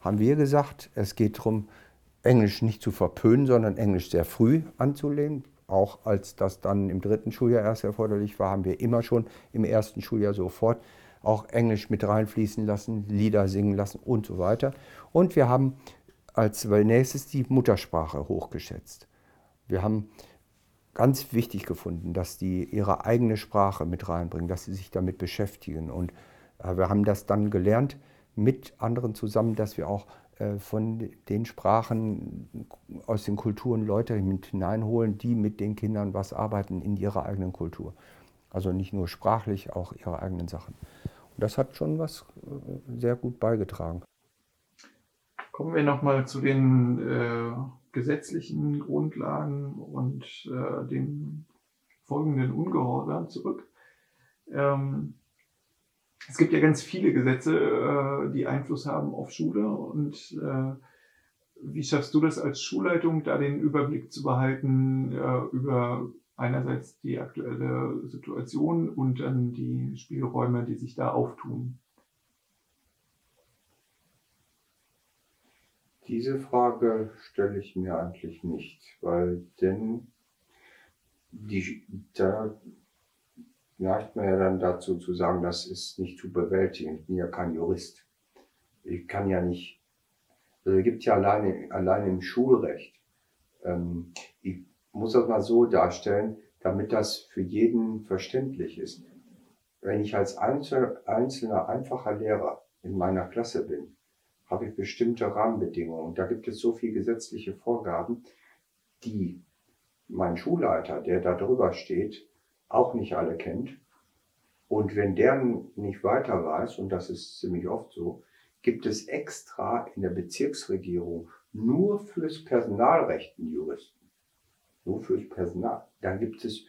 haben wir gesagt, es geht darum, Englisch nicht zu verpönen, sondern Englisch sehr früh anzulehnen, auch als das dann im dritten Schuljahr erst erforderlich war, haben wir immer schon im ersten Schuljahr sofort auch Englisch mit reinfließen lassen, Lieder singen lassen und so weiter. Und wir haben als nächstes die Muttersprache hochgeschätzt. Wir haben ganz wichtig gefunden, dass die ihre eigene Sprache mit reinbringen, dass sie sich damit beschäftigen. Und äh, wir haben das dann gelernt mit anderen zusammen, dass wir auch äh, von den Sprachen aus den Kulturen Leute mit hineinholen, die mit den Kindern was arbeiten in ihrer eigenen Kultur. Also nicht nur sprachlich, auch ihre eigenen Sachen. Und das hat schon was äh, sehr gut beigetragen. Kommen wir nochmal zu den äh, gesetzlichen Grundlagen und äh, dem folgenden Ungehorsam zurück. Ähm, es gibt ja ganz viele Gesetze, äh, die Einfluss haben auf Schule und äh, wie schaffst du das als Schulleitung, da den Überblick zu behalten äh, über einerseits die aktuelle Situation und dann die Spielräume, die sich da auftun? Diese Frage stelle ich mir eigentlich nicht, weil denn die, da neigt man ja dann dazu zu sagen, das ist nicht zu bewältigen. Ich bin ja kein Jurist. Ich kann ja nicht, also es gibt ja alleine, alleine im Schulrecht, ähm, ich muss das mal so darstellen, damit das für jeden verständlich ist. Wenn ich als einzelner, einfacher Lehrer in meiner Klasse bin, habe ich bestimmte Rahmenbedingungen. Da gibt es so viele gesetzliche Vorgaben, die mein Schulleiter, der da drüber steht, auch nicht alle kennt. Und wenn der nicht weiter weiß, und das ist ziemlich oft so, gibt es extra in der Bezirksregierung nur fürs Personalrecht einen Juristen. Nur fürs Personal. Dann gibt es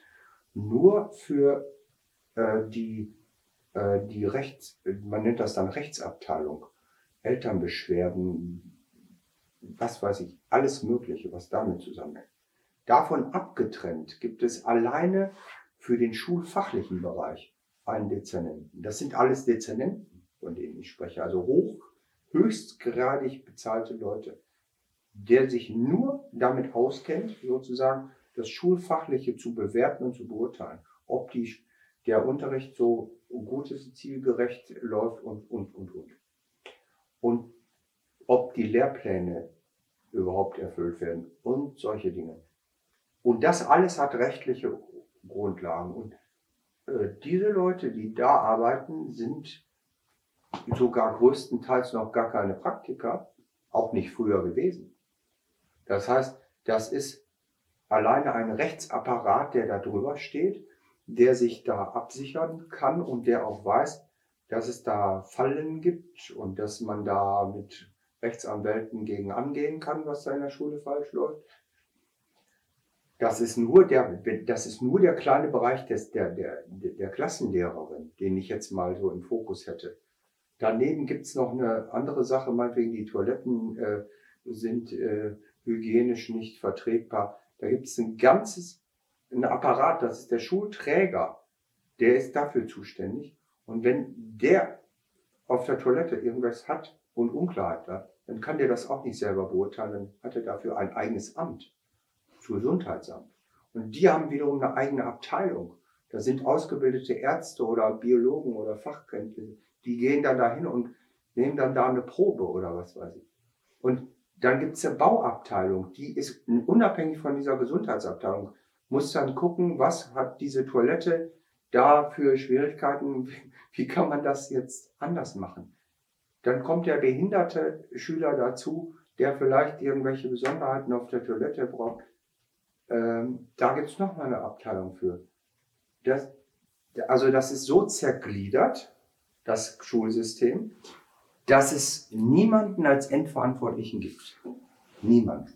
nur für äh, die, äh, die Rechts, man nennt das dann Rechtsabteilung, Elternbeschwerden, was weiß ich, alles Mögliche, was damit zusammenhängt. Davon abgetrennt gibt es alleine für den schulfachlichen Bereich einen Dezernenten. Das sind alles Dezernenten, von denen ich spreche, also hoch, höchstgradig bezahlte Leute, der sich nur damit auskennt, sozusagen das Schulfachliche zu bewerten und zu beurteilen, ob die, der Unterricht so gut ist, zielgerecht läuft und, und, und, und und ob die Lehrpläne überhaupt erfüllt werden und solche Dinge. Und das alles hat rechtliche Grundlagen. Und äh, diese Leute, die da arbeiten, sind sogar größtenteils noch gar keine Praktiker, auch nicht früher gewesen. Das heißt, das ist alleine ein Rechtsapparat, der da drüber steht, der sich da absichern kann und der auch weiß, dass es da Fallen gibt und dass man da mit Rechtsanwälten gegen angehen kann, was da in der Schule falsch läuft. Das ist nur der, das ist nur der kleine Bereich des, der, der, der Klassenlehrerin, den ich jetzt mal so im Fokus hätte. Daneben gibt's noch eine andere Sache, meinetwegen die Toiletten äh, sind äh, hygienisch nicht vertretbar. Da gibt's ein ganzes ein Apparat, das ist der Schulträger, der ist dafür zuständig. Und wenn der auf der Toilette irgendwas hat und Unklarheit hat, dann kann der das auch nicht selber beurteilen, dann hat er dafür ein eigenes Amt, Gesundheitsamt. Und die haben wiederum eine eigene Abteilung. Da sind ausgebildete Ärzte oder Biologen oder Fachkenntnisse, die gehen dann dahin und nehmen dann da eine Probe oder was weiß ich. Und dann gibt's eine Bauabteilung, die ist unabhängig von dieser Gesundheitsabteilung, muss dann gucken, was hat diese Toilette da für Schwierigkeiten, wie kann man das jetzt anders machen? Dann kommt der behinderte Schüler dazu, der vielleicht irgendwelche Besonderheiten auf der Toilette braucht. Ähm, da gibt's noch mal eine Abteilung für. Das, also das ist so zergliedert, das Schulsystem, dass es niemanden als Endverantwortlichen gibt. Niemanden.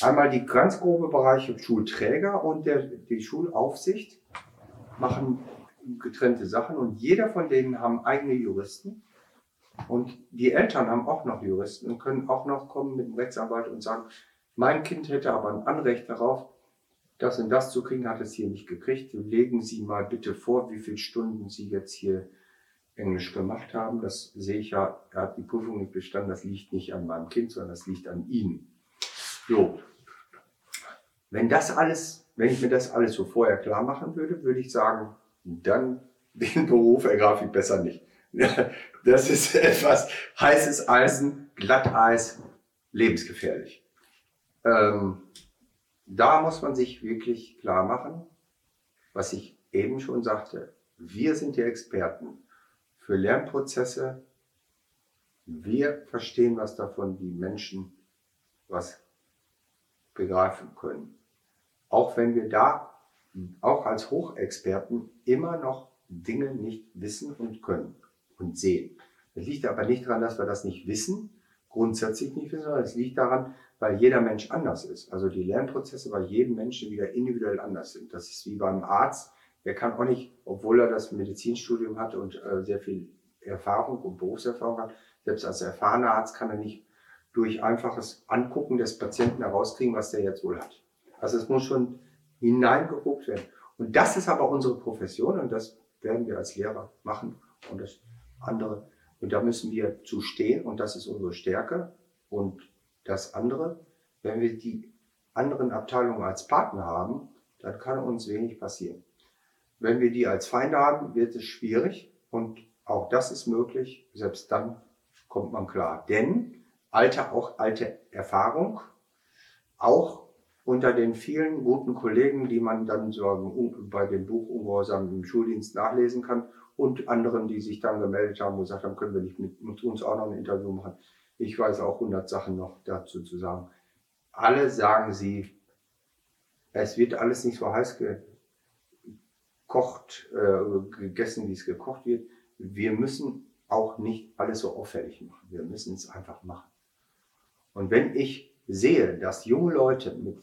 Einmal die ganz grobe Bereiche Schulträger und der, die Schulaufsicht machen getrennte Sachen und jeder von denen haben eigene Juristen. Und die Eltern haben auch noch Juristen und können auch noch kommen mit dem Rechtsanwalt und sagen, mein Kind hätte aber ein Anrecht darauf, das und das zu kriegen, hat es hier nicht gekriegt. Legen Sie mal bitte vor, wie viele Stunden Sie jetzt hier Englisch gemacht haben. Das sehe ich ja, er hat die Prüfung nicht bestanden, das liegt nicht an meinem Kind, sondern das liegt an Ihnen. So. Wenn das alles, wenn ich mir das alles so vorher klar machen würde, würde ich sagen, dann den Beruf ergreife ich besser nicht. Das ist etwas heißes Eisen, Glatteis, lebensgefährlich. Ähm, da muss man sich wirklich klar machen, was ich eben schon sagte. Wir sind die Experten für Lernprozesse. Wir verstehen was davon, wie Menschen was begreifen können. Auch wenn wir da, auch als Hochexperten, immer noch Dinge nicht wissen und können und sehen. Das liegt aber nicht daran, dass wir das nicht wissen, grundsätzlich nicht wissen, sondern es liegt daran, weil jeder Mensch anders ist. Also die Lernprozesse bei jedem Menschen wieder individuell anders sind. Das ist wie beim Arzt. Der kann auch nicht, obwohl er das Medizinstudium hat und äh, sehr viel Erfahrung und Berufserfahrung hat, selbst als erfahrener Arzt kann er nicht durch einfaches Angucken des Patienten herauskriegen, was der jetzt wohl hat. Also es muss schon hineingeguckt werden. Und das ist aber unsere Profession und das werden wir als Lehrer machen und das andere. Und da müssen wir zu stehen und das ist unsere Stärke. Und das andere, wenn wir die anderen Abteilungen als Partner haben, dann kann uns wenig passieren. Wenn wir die als Feinde haben, wird es schwierig und auch das ist möglich. Selbst dann kommt man klar. Denn alte, auch alte Erfahrung, auch unter den vielen guten Kollegen, die man dann so bei dem Buch Ungehorsam im Schuldienst nachlesen kann und anderen, die sich dann gemeldet haben und gesagt haben, können wir nicht mit, mit uns auch noch ein Interview machen. Ich weiß auch 100 Sachen noch dazu zu sagen. Alle sagen sie, es wird alles nicht so heiß gekocht, äh, gegessen, wie es gekocht wird. Wir müssen auch nicht alles so auffällig machen. Wir müssen es einfach machen. Und wenn ich sehe, dass junge Leute mit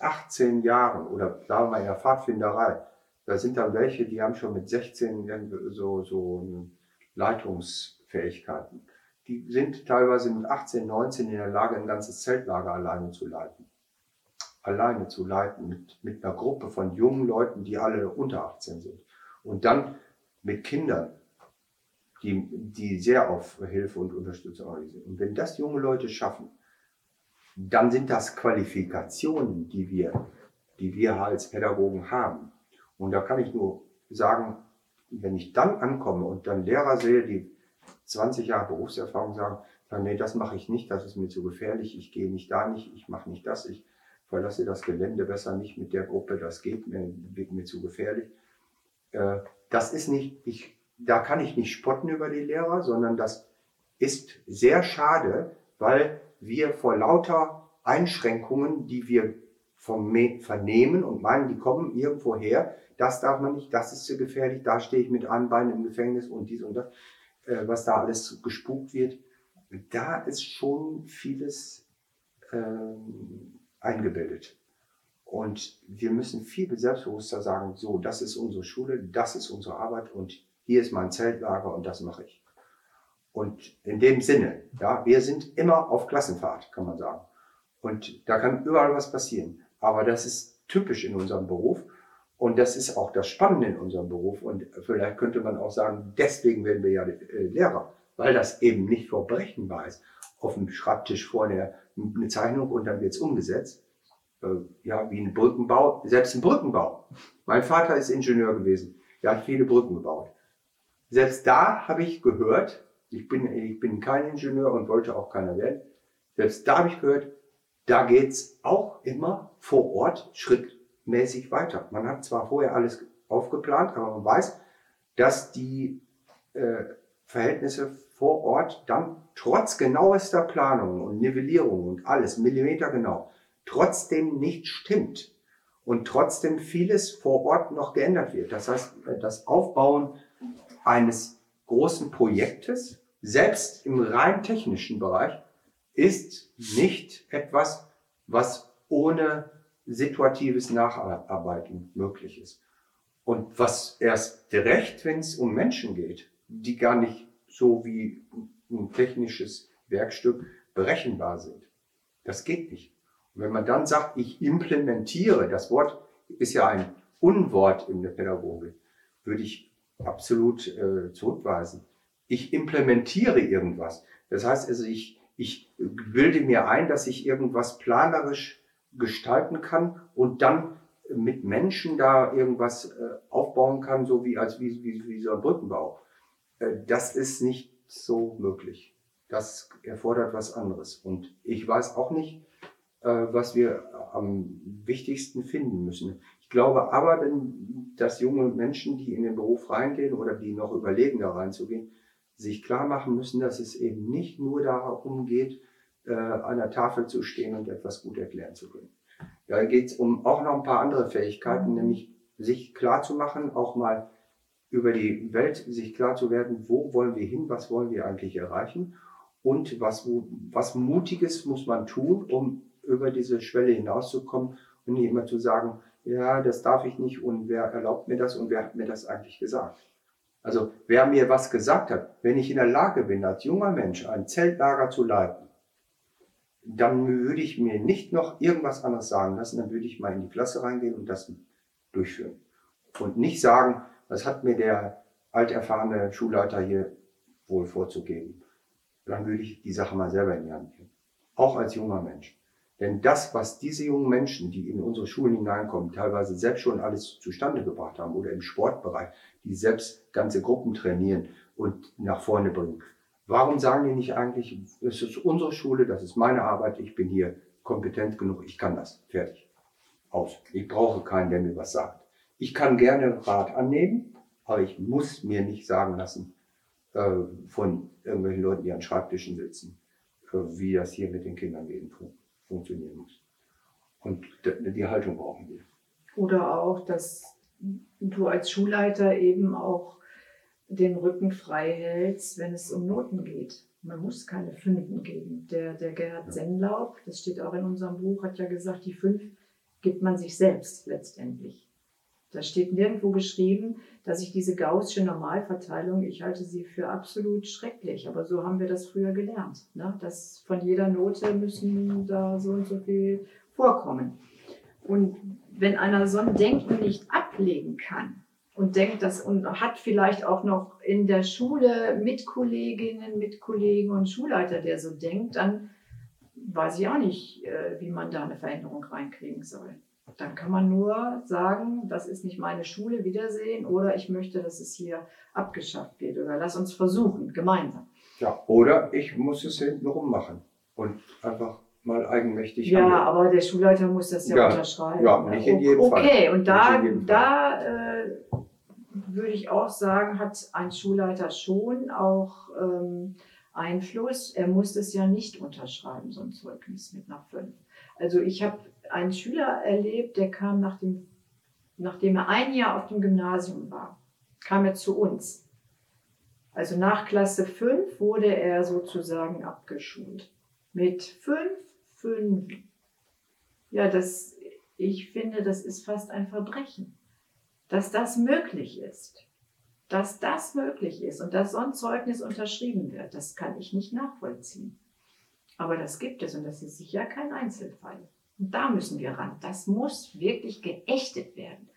18 Jahren oder sagen wir in der Pfadfinderei, da sind dann welche, die haben schon mit 16 so, so Leitungsfähigkeiten. Die sind teilweise mit 18, 19 in der Lage, ein ganzes Zeltlager alleine zu leiten. Alleine zu leiten mit, mit einer Gruppe von jungen Leuten, die alle unter 18 sind. Und dann mit Kindern, die, die sehr auf Hilfe und Unterstützung sind. Und wenn das junge Leute schaffen, dann sind das Qualifikationen, die wir, die wir als Pädagogen haben. Und da kann ich nur sagen, wenn ich dann ankomme und dann Lehrer sehe, die 20 Jahre Berufserfahrung sagen, sagen nee, das mache ich nicht, das ist mir zu gefährlich, ich gehe nicht da nicht, ich mache nicht das, ich verlasse das Gelände besser nicht mit der Gruppe, das geht mir, wird mir zu gefährlich. Äh, das ist nicht, ich, da kann ich nicht spotten über die Lehrer, sondern das ist sehr schade, weil wir vor lauter Einschränkungen, die wir vernehmen und meinen, die kommen irgendwo her, das darf man nicht, das ist zu gefährlich, da stehe ich mit einem Bein im Gefängnis und dies und das, äh, was da alles gespukt wird, da ist schon vieles ähm, eingebildet. Und wir müssen viel selbstbewusster sagen, so, das ist unsere Schule, das ist unsere Arbeit und hier ist mein Zeltlager und das mache ich. Und in dem Sinne, ja, wir sind immer auf Klassenfahrt, kann man sagen. Und da kann überall was passieren. Aber das ist typisch in unserem Beruf. Und das ist auch das Spannende in unserem Beruf. Und vielleicht könnte man auch sagen, deswegen werden wir ja äh, Lehrer, weil das eben nicht verbrechenbar ist. Auf dem Schreibtisch vorne eine Zeichnung und dann wird's umgesetzt. Äh, ja, wie ein Brückenbau, selbst ein Brückenbau. Mein Vater ist Ingenieur gewesen. Er hat viele Brücken gebaut. Selbst da habe ich gehört, ich bin, ich bin kein Ingenieur und wollte auch keiner werden. Selbst da habe ich gehört, da geht's auch immer vor Ort schrittmäßig weiter. Man hat zwar vorher alles aufgeplant, aber man weiß, dass die äh, Verhältnisse vor Ort dann trotz genauester Planung und Nivellierung und alles, Millimeter genau, trotzdem nicht stimmt und trotzdem vieles vor Ort noch geändert wird. Das heißt, das Aufbauen eines großen Projektes, selbst im rein technischen Bereich, ist nicht etwas, was ohne situatives Nacharbeiten möglich ist. Und was erst recht, wenn es um Menschen geht, die gar nicht so wie ein technisches Werkstück berechenbar sind. Das geht nicht. Und wenn man dann sagt, ich implementiere, das Wort ist ja ein Unwort in der Pädagogik, würde ich absolut äh, zurückweisen. Ich implementiere irgendwas. Das heißt also, ich, ich bilde mir ein, dass ich irgendwas planerisch gestalten kann und dann mit Menschen da irgendwas äh, aufbauen kann, so wie als wie, wie, wie so ein Brückenbau. Äh, das ist nicht so möglich. Das erfordert was anderes. Und ich weiß auch nicht, äh, was wir am wichtigsten finden müssen. Ich glaube aber, dass junge Menschen, die in den Beruf reingehen oder die noch überlegen, da reinzugehen, sich klar machen müssen, dass es eben nicht nur darum geht, äh, an der Tafel zu stehen und etwas gut erklären zu können. Da geht es um auch noch ein paar andere Fähigkeiten, nämlich sich klar zu machen, auch mal über die Welt sich klar zu werden, wo wollen wir hin, was wollen wir eigentlich erreichen und was, was Mutiges muss man tun, um über diese Schwelle hinauszukommen und nicht immer zu sagen, ja, das darf ich nicht und wer erlaubt mir das und wer hat mir das eigentlich gesagt? Also wer mir was gesagt hat, wenn ich in der Lage bin, als junger Mensch ein Zeltlager zu leiten, dann würde ich mir nicht noch irgendwas anderes sagen lassen, dann würde ich mal in die Klasse reingehen und das durchführen. Und nicht sagen, was hat mir der alterfahrene Schulleiter hier wohl vorzugeben. Dann würde ich die Sache mal selber in die Hand nehmen. Auch als junger Mensch. Denn das, was diese jungen Menschen, die in unsere Schulen hineinkommen, teilweise selbst schon alles zustande gebracht haben oder im Sportbereich, die selbst ganze Gruppen trainieren und nach vorne bringen. Warum sagen die nicht eigentlich, es ist unsere Schule, das ist meine Arbeit, ich bin hier kompetent genug, ich kann das, fertig, aus. Ich brauche keinen, der mir was sagt. Ich kann gerne Rat annehmen, aber ich muss mir nicht sagen lassen äh, von irgendwelchen Leuten, die an Schreibtischen sitzen, äh, wie das hier mit den Kindern geht funktionieren muss. Und die Haltung brauchen wir. Oder auch, dass du als Schulleiter eben auch den Rücken frei hältst, wenn es um Noten geht. Man muss keine Fünfen geben. Der, der Gerhard ja. Sennlaub, das steht auch in unserem Buch, hat ja gesagt, die Fünf gibt man sich selbst letztendlich. Da steht nirgendwo geschrieben, dass ich diese gaußsche Normalverteilung, ich halte sie für absolut schrecklich. Aber so haben wir das früher gelernt. Ne? Dass von jeder Note müssen da so und so viel vorkommen. Und wenn einer so ein Denken nicht ablegen kann und denkt das und hat vielleicht auch noch in der Schule Mitkolleginnen, Mitkollegen und Schulleiter, der so denkt, dann weiß ich auch nicht, äh, wie man da eine Veränderung reinkriegen soll. Dann kann man nur sagen, das ist nicht meine Schule, Wiedersehen, oder ich möchte, dass es hier abgeschafft wird. Oder lass uns versuchen, gemeinsam. Ja, oder ich muss es hintenrum machen und einfach mal eigenmächtig. Ja, handeln. aber der Schulleiter muss das ja, ja unterschreiben. Ja, nicht in jedem okay, Fall. Okay, und da, da äh, würde ich auch sagen, hat ein Schulleiter schon auch ähm, Einfluss. Er muss es ja nicht unterschreiben, so ein Zeugnis mit nach fünf. Also ich habe einen Schüler erlebt, der kam nach dem, nachdem er ein Jahr auf dem Gymnasium war, kam er zu uns. Also nach Klasse 5 wurde er sozusagen abgeschult. Mit 5, 5. Ja, das, ich finde, das ist fast ein Verbrechen. Dass das möglich ist. Dass das möglich ist und dass so ein Zeugnis unterschrieben wird, das kann ich nicht nachvollziehen. Aber das gibt es und das ist sicher kein Einzelfall. Und da müssen wir ran. Das muss wirklich geächtet werden.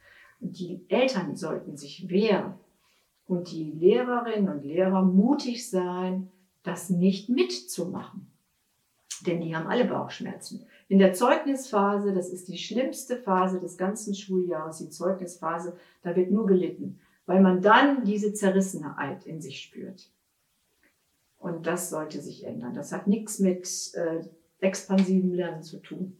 Und die Eltern sollten sich wehren und die Lehrerinnen und Lehrer mutig sein, das nicht mitzumachen. Denn die haben alle Bauchschmerzen. In der Zeugnisphase, das ist die schlimmste Phase des ganzen Schuljahres, die Zeugnisphase, da wird nur gelitten, weil man dann diese Zerrissenheit in sich spürt. Und das sollte sich ändern. Das hat nichts mit äh, expansivem Lernen zu tun.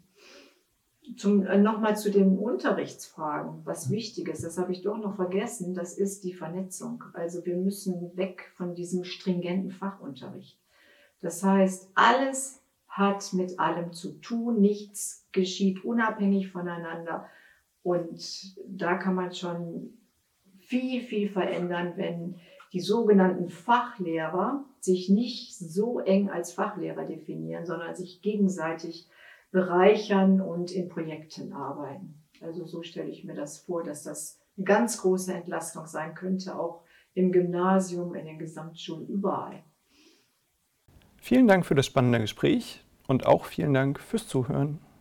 Zum, äh, Nochmal zu den Unterrichtsfragen, was wichtig ist, das habe ich doch noch vergessen, das ist die Vernetzung. Also wir müssen weg von diesem stringenten Fachunterricht. Das heißt, alles hat mit allem zu tun, nichts geschieht unabhängig voneinander. Und da kann man schon viel, viel verändern, wenn die sogenannten Fachlehrer sich nicht so eng als Fachlehrer definieren, sondern sich gegenseitig bereichern und in Projekten arbeiten. Also so stelle ich mir das vor, dass das eine ganz große Entlastung sein könnte, auch im Gymnasium, in den Gesamtschulen, überall. Vielen Dank für das spannende Gespräch und auch vielen Dank fürs Zuhören.